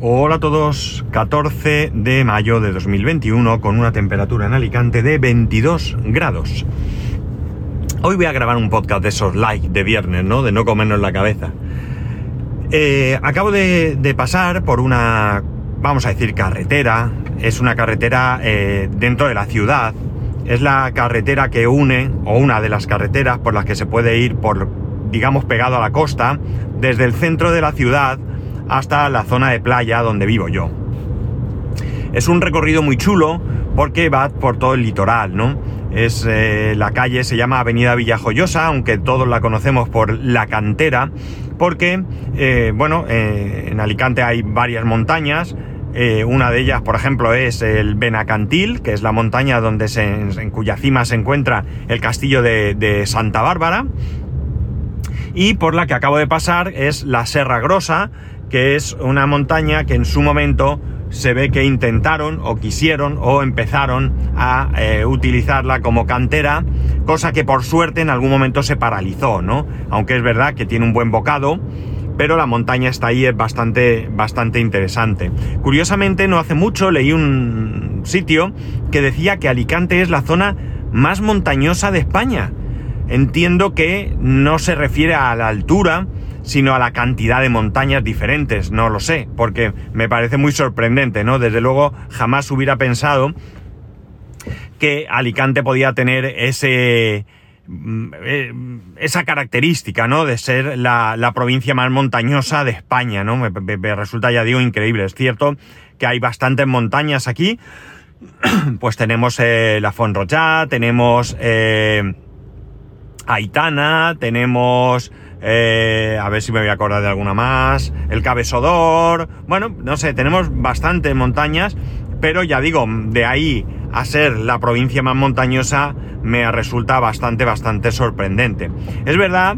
Hola a todos, 14 de mayo de 2021 con una temperatura en Alicante de 22 grados. Hoy voy a grabar un podcast de esos likes de viernes, ¿no? De no comernos la cabeza. Eh, acabo de, pasar por una, vamos a decir, carretera. Es una carretera eh, dentro de la ciudad. Es la carretera que une, o una de las carreteras por las que se puede ir por, digamos, pegado a la costa, desde el centro de la ciudad hasta la zona de playa donde vivo yo. Es un recorrido muy chulo porque va por todo el litoral, ¿no? Es eh, la calle se llama Avenida Villajoyosa, aunque todos la conocemos por la cantera, porque eh, bueno, eh, en Alicante hay varias montañas. una de ellas, por ejemplo, es el Benacantil, que es la montaña donde se, en cuya cima se encuentra el castillo de, de Santa Bárbara. Y por la que acabo de pasar es la Serra Grosa, que es una montaña que en su momento se ve que intentaron o quisieron o empezaron a eh, utilizarla como cantera, cosa que por suerte en algún momento se paralizó, ¿no? Aunque es verdad que tiene un buen bocado, pero la montaña está ahí, es bastante, bastante interesante. Curiosamente, no hace mucho leí un sitio que decía que Alicante es la zona más montañosa de España. Entiendo que no se refiere a la altura, sino a la cantidad de montañas diferentes, no lo sé, porque me parece muy sorprendente, ¿no? Desde luego jamás hubiera pensado que Alicante podía tener ese mm, eh, esa característica, ¿no? De ser la, provincia más montañosa de España, ¿no? Me, resulta, ya digo, increíble. Es cierto que hay bastantes montañas aquí. Pues tenemos eh, la Fonrochá, tenemos eh, Aitana, tenemos eh, a ver si me voy a acordar de alguna más. El Cabezodor. Bueno, no sé, tenemos bastantes montañas. Pero ya digo, de ahí a ser la provincia más montañosa me resulta bastante, bastante sorprendente. Es verdad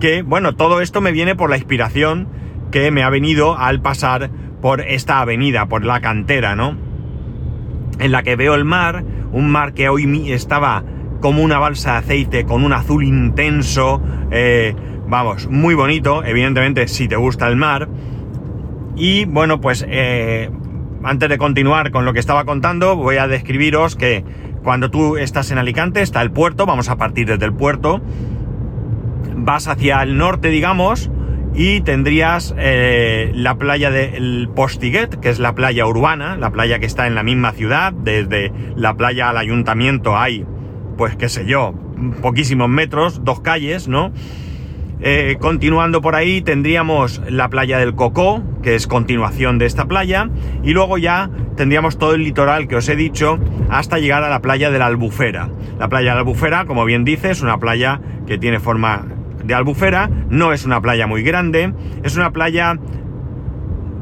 que, bueno, todo esto me viene por la inspiración que me ha venido al pasar por esta avenida, por la cantera, ¿no? En la que veo el mar, un mar que hoy estaba como una balsa de aceite con un azul intenso, eh, vamos, muy bonito, evidentemente si te gusta el mar. Y bueno, pues eh, antes de continuar con lo que estaba contando, voy a describiros que cuando tú estás en Alicante está el puerto, vamos a partir desde el puerto, vas hacia el norte, digamos, y tendrías eh, la playa del Postiguet, que es la playa urbana, la playa que está en la misma ciudad, desde la playa al ayuntamiento hay pues qué sé yo, poquísimos metros, dos calles, ¿no? Eh, continuando por ahí tendríamos la playa del Cocó, que es continuación de esta playa, y luego ya tendríamos todo el litoral que os he dicho hasta llegar a la playa de la Albufera. La playa de la Albufera, como bien dice, es una playa que tiene forma de albufera, no es una playa muy grande, es una playa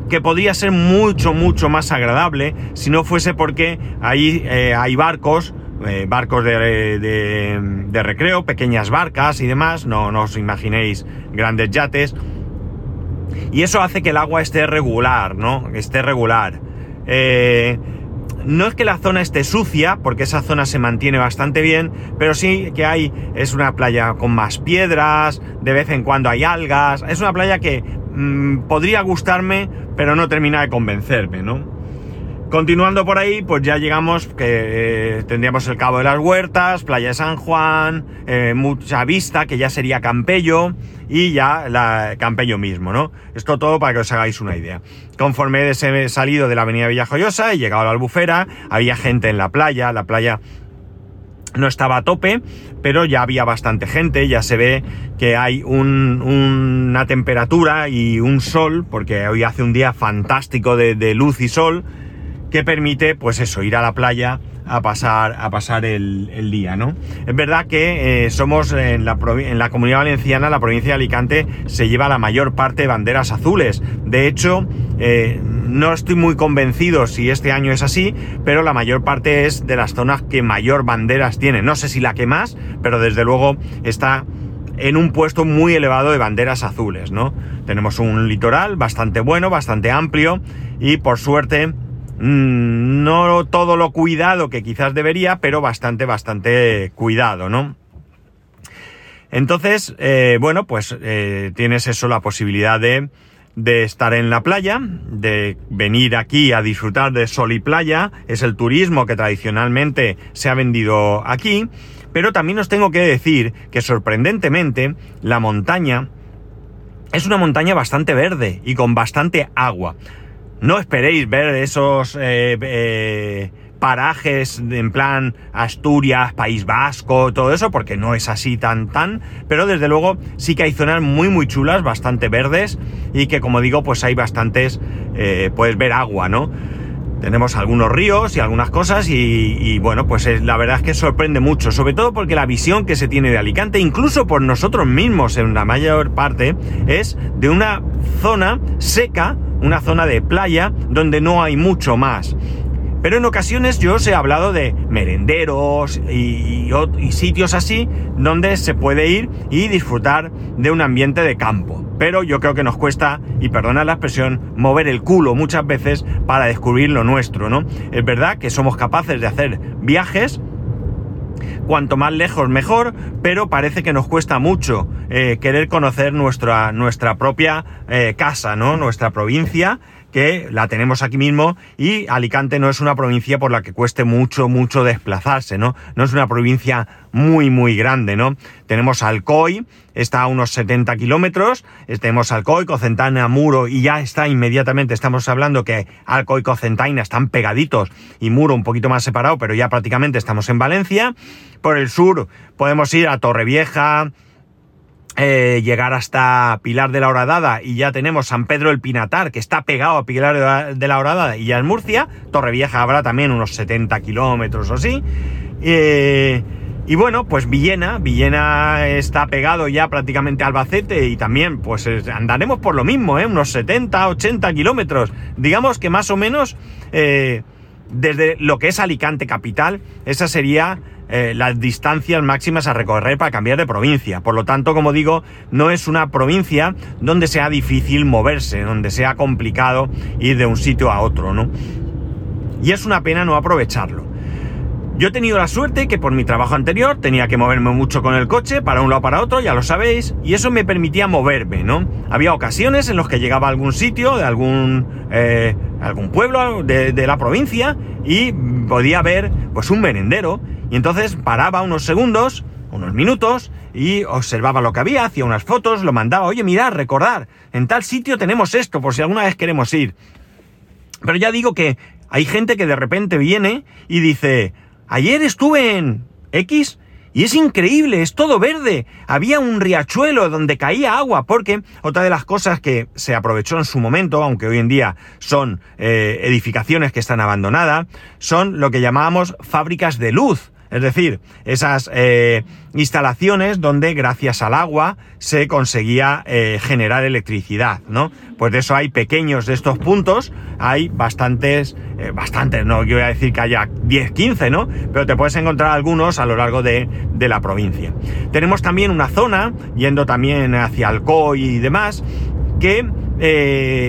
que podría ser mucho, mucho más agradable si no fuese porque ahí eh, hay barcos eh, barcos de, recreo, pequeñas barcas y demás, no, os imaginéis grandes yates. Y eso hace que el agua esté regular, ¿no? Esté regular. Eh, no es que la zona esté sucia, porque esa zona se mantiene bastante bien, pero sí que hay, es una playa con más piedras, de vez en cuando hay algas, es una playa que mm, podría gustarme, pero no termina de convencerme, ¿no? Continuando por ahí, pues ya llegamos, que eh, tendríamos el Cabo de las Huertas, Playa de San Juan, eh, mucha vista, que ya sería Campello, y ya la Campello mismo, ¿no? Esto todo para que os hagáis una idea. Conforme he salido de la avenida Villajoyosa, he llegado a la albufera, había gente en la playa, la playa no estaba a tope, pero ya había bastante gente, ya se ve que hay una temperatura y un sol, porque hoy hace un día fantástico de luz y sol, que permite, pues eso, ir a la playa a pasar, a pasar el, día, ¿no? Es verdad que eh, somos en la, en la comunidad valenciana, la provincia de Alicante, se lleva la mayor parte de banderas azules. De hecho, eh, no estoy muy convencido si este año es así, pero la mayor parte es de las zonas que mayor banderas tiene. No sé si la que más, pero desde luego está en un puesto muy elevado de banderas azules, ¿no? Tenemos un litoral bastante bueno, bastante amplio y por suerte Mm, no todo lo cuidado que quizás debería, pero bastante, bastante cuidado, ¿no? Entonces, eh, bueno, pues eh, tienes eso, la posibilidad de de estar en la playa, de venir aquí a disfrutar de sol y playa, es el turismo que tradicionalmente se ha vendido aquí, pero también os tengo que decir que sorprendentemente la montaña es una montaña bastante verde y con bastante agua. No esperéis ver esos eh, eh, parajes en plan Asturias, País Vasco, todo eso, porque no es así tan tan, pero desde luego sí que hay zonas muy muy chulas, bastante verdes y que como digo, pues hay bastantes, eh, puedes ver agua, ¿no? Tenemos algunos ríos y algunas cosas y, bueno, pues la verdad es que sorprende mucho, sobre todo porque la visión que se tiene de Alicante, incluso por nosotros mismos en la mayor parte, es de una zona seca, una zona de playa donde no hay mucho más. Pero en ocasiones yo os he hablado de merenderos y, sitios así donde se puede ir y disfrutar de un ambiente de campo. Pero yo creo que nos cuesta, y perdona la expresión, mover el culo muchas veces para descubrir lo nuestro, ¿no? Es verdad que somos capaces de hacer viajes cuanto más lejos mejor, pero parece que nos cuesta mucho eh, querer conocer nuestra, nuestra propia eh, casa, ¿no? Nuestra provincia que la tenemos aquí mismo y Alicante no es una provincia por la que cueste mucho, mucho desplazarse, ¿no? No es una provincia muy, muy grande, ¿no? Tenemos Alcoy, está a unos 70 kilómetros, tenemos Alcoy, Cocentaina, Muro y ya está inmediatamente, estamos hablando que Alcoy y Cocentaina están pegaditos y Muro un poquito más separado, pero ya prácticamente estamos en Valencia. Por el sur podemos ir a Torrevieja, eh, llegar hasta Pilar de la Horadada y ya tenemos San Pedro el Pinatar, que está pegado a Pilar de la Horadada y ya es Murcia. Torrevieja habrá también unos 70 kilómetros o así. Eh, y bueno, pues Villena, Villena está pegado ya prácticamente a Albacete y también pues andaremos por lo mismo, ¿eh? unos 70, 80 kilómetros. Digamos que más o menos desde lo que es Alicante capital, esa sería eh, las distancias máximas a recorrer para cambiar de provincia. Por lo tanto, como digo, no es una provincia donde sea difícil moverse, donde sea complicado ir de un sitio a otro, ¿no? Y es una pena no aprovecharlo. Yo he tenido la suerte que por mi trabajo anterior tenía que moverme mucho con el coche para un lado para otro, ya lo sabéis, y eso me permitía moverme, ¿no? Había ocasiones en las que llegaba a algún sitio, de algún, eh, algún pueblo de, de la provincia, y podía ver pues un merendero y entonces paraba unos segundos, unos minutos, y observaba lo que había, hacía unas fotos, lo mandaba, oye, mirad, recordar, en tal sitio tenemos esto, por si alguna vez queremos ir. Pero ya digo que hay gente que de repente viene y dice, ayer estuve en X y es increíble, es todo verde. Había un riachuelo donde caía agua, porque otra de las cosas que se aprovechó en su momento, aunque hoy en día son eh, edificaciones que están abandonadas, son lo que llamábamos fábricas de luz. Es decir, esas eh, instalaciones donde gracias al agua se conseguía eh, generar electricidad, ¿no? Pues de eso hay pequeños de estos puntos, hay bastantes, eh, bastantes, no quiero decir que haya 10, 15, ¿no? Pero te puedes encontrar algunos a lo largo de, de la provincia. Tenemos también una zona, yendo también hacia Alcoy y demás, que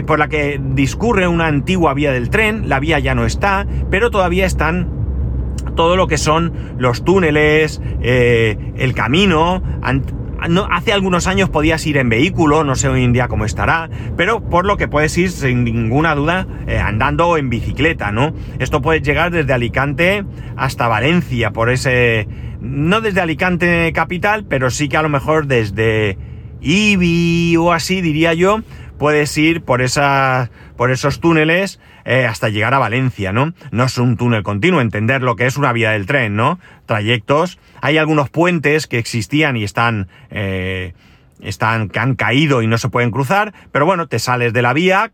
por la que discurre una antigua vía del tren, la vía ya no está, pero todavía están todo lo que son los túneles, eh, el camino. hace algunos años podías ir en vehículo, no sé hoy en día cómo estará, pero por lo que puedes ir sin ninguna duda eh, andando en bicicleta, ¿no? Esto puede llegar desde Alicante hasta Valencia, por ese... No desde Alicante capital, pero sí que a lo mejor desde Ibi o así, diría yo, puedes ir por, esa, por esos túneles eh, hasta llegar a Valencia, ¿no? No es un túnel continuo, entender lo que es una vía del tren, ¿no? Trayectos. Hay algunos puentes que existían y están... Eh, están, que han caído y no se pueden cruzar, pero bueno, te sales de la vía,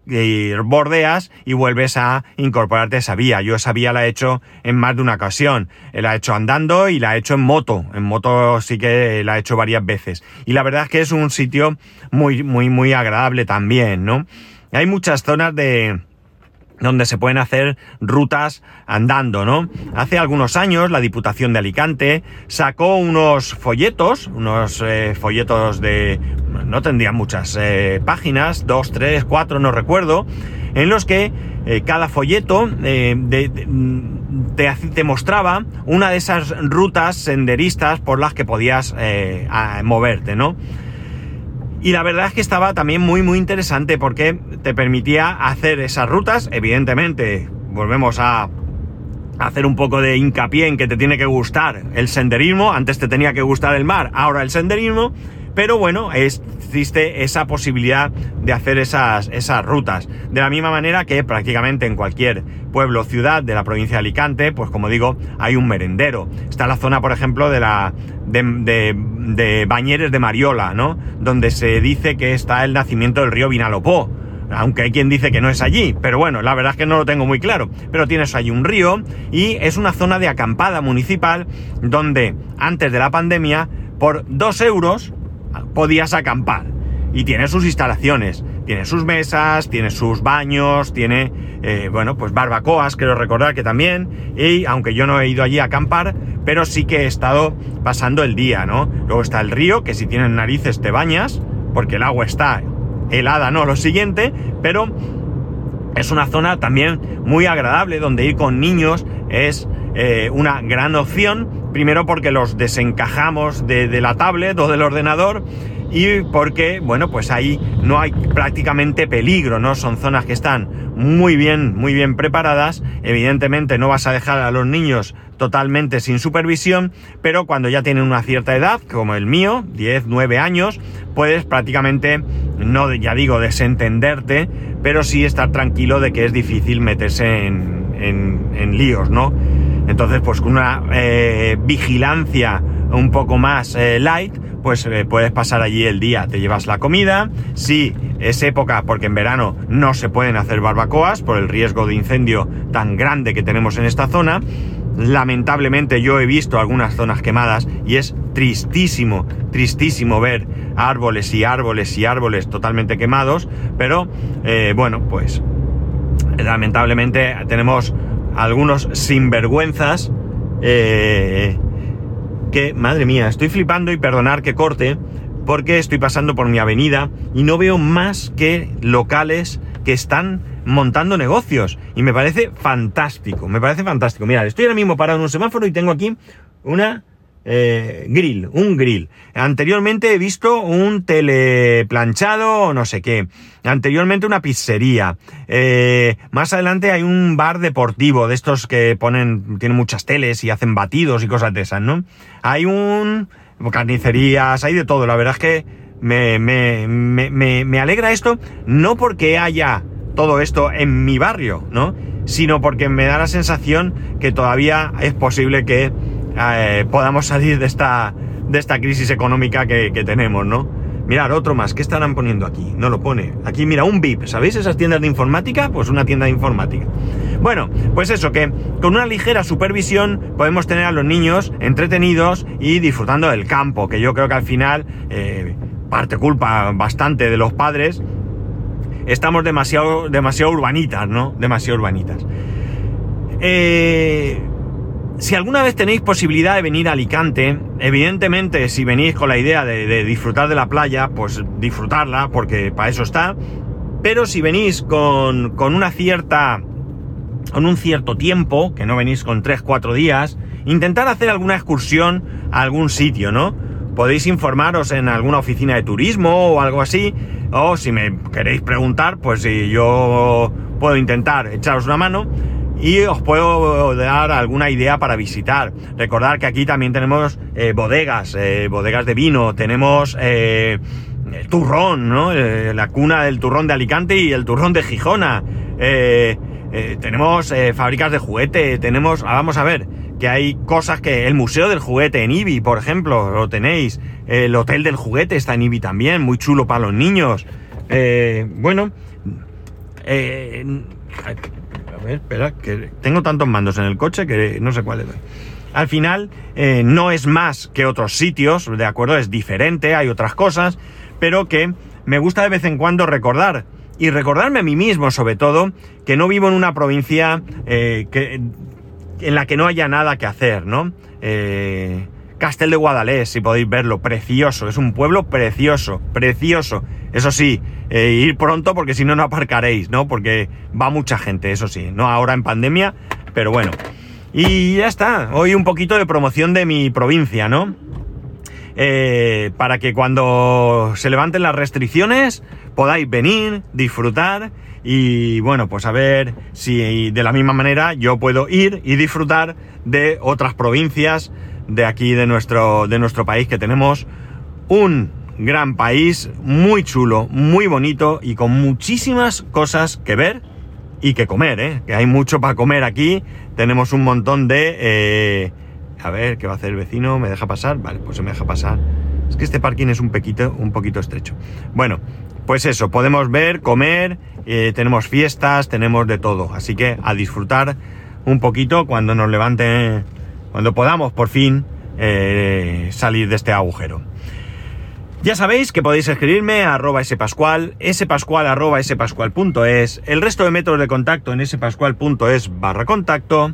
bordeas y vuelves a incorporarte a esa vía. Yo esa vía la he hecho en más de una ocasión. La he hecho andando y la he hecho en moto. En moto sí que la he hecho varias veces. Y la verdad es que es un sitio muy, muy, muy agradable también, ¿no? Hay muchas zonas de, donde se pueden hacer rutas andando, ¿no? Hace algunos años la Diputación de Alicante sacó unos folletos, unos eh, folletos de... no tendrían muchas eh, páginas, dos, tres, cuatro, no recuerdo, en los que eh, cada folleto te, te, mostraba una de esas rutas senderistas por las que podías moverte, ¿no? Y la verdad es que estaba también muy muy interesante porque te permitía hacer esas rutas, evidentemente, volvemos a hacer un poco de hincapié en que te tiene que gustar el senderismo, antes te tenía que gustar el mar, ahora el senderismo, pero bueno, existe esa posibilidad de hacer esas, esas rutas. De la misma manera que prácticamente en cualquier pueblo o ciudad de la provincia de Alicante, pues como digo, hay un merendero. Está la zona, por ejemplo, de la. de, de, Bañeres de Mariola, ¿no? Donde se dice que está el nacimiento del río Vinalopó aunque hay quien dice que no es allí, pero bueno, la verdad es que no lo tengo muy claro. Pero tienes allí un río y es una zona de acampada municipal donde antes de la pandemia, por dos euros, podías acampar. Y tiene sus instalaciones, tiene sus mesas, tiene sus baños, tiene, eh, bueno, pues barbacoas, quiero recordar que también, y aunque yo no he ido allí a acampar, pero sí que he estado pasando el día, ¿no? Luego está el río, que si tienes narices te bañas, porque el agua está helada, no, lo siguiente, pero es una zona también muy agradable donde ir con niños es eh, una gran opción Primero porque los desencajamos de, la tablet o del ordenador y porque, bueno, pues ahí no hay prácticamente peligro, ¿no? Son zonas que están muy bien, muy bien preparadas. Evidentemente no vas a dejar a los niños totalmente sin supervisión, pero cuando ya tienen una cierta edad, como el mío, 10, 9 años, puedes prácticamente, no ya digo desentenderte, pero sí estar tranquilo de que es difícil meterse en, en líos, ¿no? Entonces, pues con una eh, vigilancia un poco más eh, light, pues eh, puedes pasar allí el día, te llevas la comida, si es época, porque en verano no se pueden hacer barbacoas por el riesgo de incendio tan grande que tenemos en esta zona, lamentablemente yo he visto algunas zonas quemadas y es tristísimo, tristísimo ver árboles y árboles y árboles totalmente quemados, pero bueno, pues lamentablemente tenemos algunos sinvergüenzas eh, que, madre mía, estoy flipando y perdonar que corte porque estoy pasando por mi avenida y no veo más que locales que están montando negocios y me parece fantástico, me parece fantástico. Mira, estoy ahora mismo parado en un semáforo y tengo aquí una eh, grill, un grill. Anteriormente he visto un teleplanchado o no sé qué. Anteriormente una pizzería. Eh, más adelante hay un bar deportivo de estos que ponen, tienen muchas teles y hacen batidos y cosas de esas, ¿no? Hay un carnicerías, hay de todo. La verdad es que me, me, me, me alegra esto, no porque haya todo esto en mi barrio, ¿no? Sino porque me da la sensación que todavía es posible que eh, podamos salir de esta, de esta crisis económica que, tenemos, ¿no? Mirar, otro más, ¿qué estarán poniendo aquí? No lo pone. Aquí, mira, un VIP, ¿sabéis esas tiendas de informática? Pues una tienda de informática. Bueno, pues eso, que con una ligera supervisión podemos tener a los niños entretenidos y disfrutando del campo, que yo creo que al final, eh, parte culpa bastante de los padres, estamos demasiado, demasiado urbanitas, ¿no? Demasiado urbanitas. Eh, si alguna vez tenéis posibilidad de venir a Alicante, evidentemente si venís con la idea de, disfrutar de la playa, pues disfrutarla, porque para eso está. Pero si venís con, con una cierta. con un cierto tiempo, que no venís con 3-4 días, intentar hacer alguna excursión a algún sitio, ¿no? Podéis informaros en alguna oficina de turismo o algo así. O si me queréis preguntar, pues si yo puedo intentar echaros una mano y os puedo dar alguna idea para visitar. Recordar que aquí también tenemos eh, bodegas, eh, bodegas de vino, tenemos eh, el turrón, ¿no? la cuna del turrón de Alicante y el turrón de Gijona. tenemos fábricas de juguete, tenemos, ah, vamos a ver, que hay cosas que el Museo del Juguete en Ibi, por ejemplo, lo tenéis. El Hotel del Juguete está en Ibi también, muy chulo para los niños. bueno, espera, que tengo tantos mandos en el coche que no sé cuál le doy. Al final, eh, no es más que otros sitios, ¿de acuerdo? Es diferente, hay otras cosas, pero que me gusta de vez en cuando recordar. Y recordarme a mí mismo, sobre todo, que no vivo en una provincia eh, que, en la que no haya nada que hacer, ¿no? Eh, Castel de Guadalés, si podéis verlo, precioso, es un pueblo precioso, precioso. Eso sí, eh, ir pronto porque si no, no aparcaréis, ¿no? Porque va mucha gente, eso sí, no ahora en pandemia, pero bueno. Y ya está, hoy un poquito de promoción de mi provincia, ¿no? Eh, para que cuando se levanten las restricciones podáis venir, disfrutar y bueno, pues a ver si de la misma manera yo puedo ir y disfrutar de otras provincias de aquí de nuestro, de nuestro país que tenemos un gran país, muy chulo, muy bonito y con muchísimas cosas que ver y que comer, ¿eh? que hay mucho para comer aquí. Tenemos un montón de... Eh, a ver, ¿qué va a hacer el vecino? ¿Me deja pasar? Vale, pues se me deja pasar. Es que este parking es un poquito, un poquito estrecho. Bueno, pues eso, podemos ver, comer, eh, tenemos fiestas, tenemos de todo. Así que a disfrutar un poquito cuando nos levante, cuando podamos por fin eh, salir de este agujero. Ya sabéis que podéis escribirme a arroba spascual, spascual arroba el resto de métodos de contacto en spascual.es barra contacto.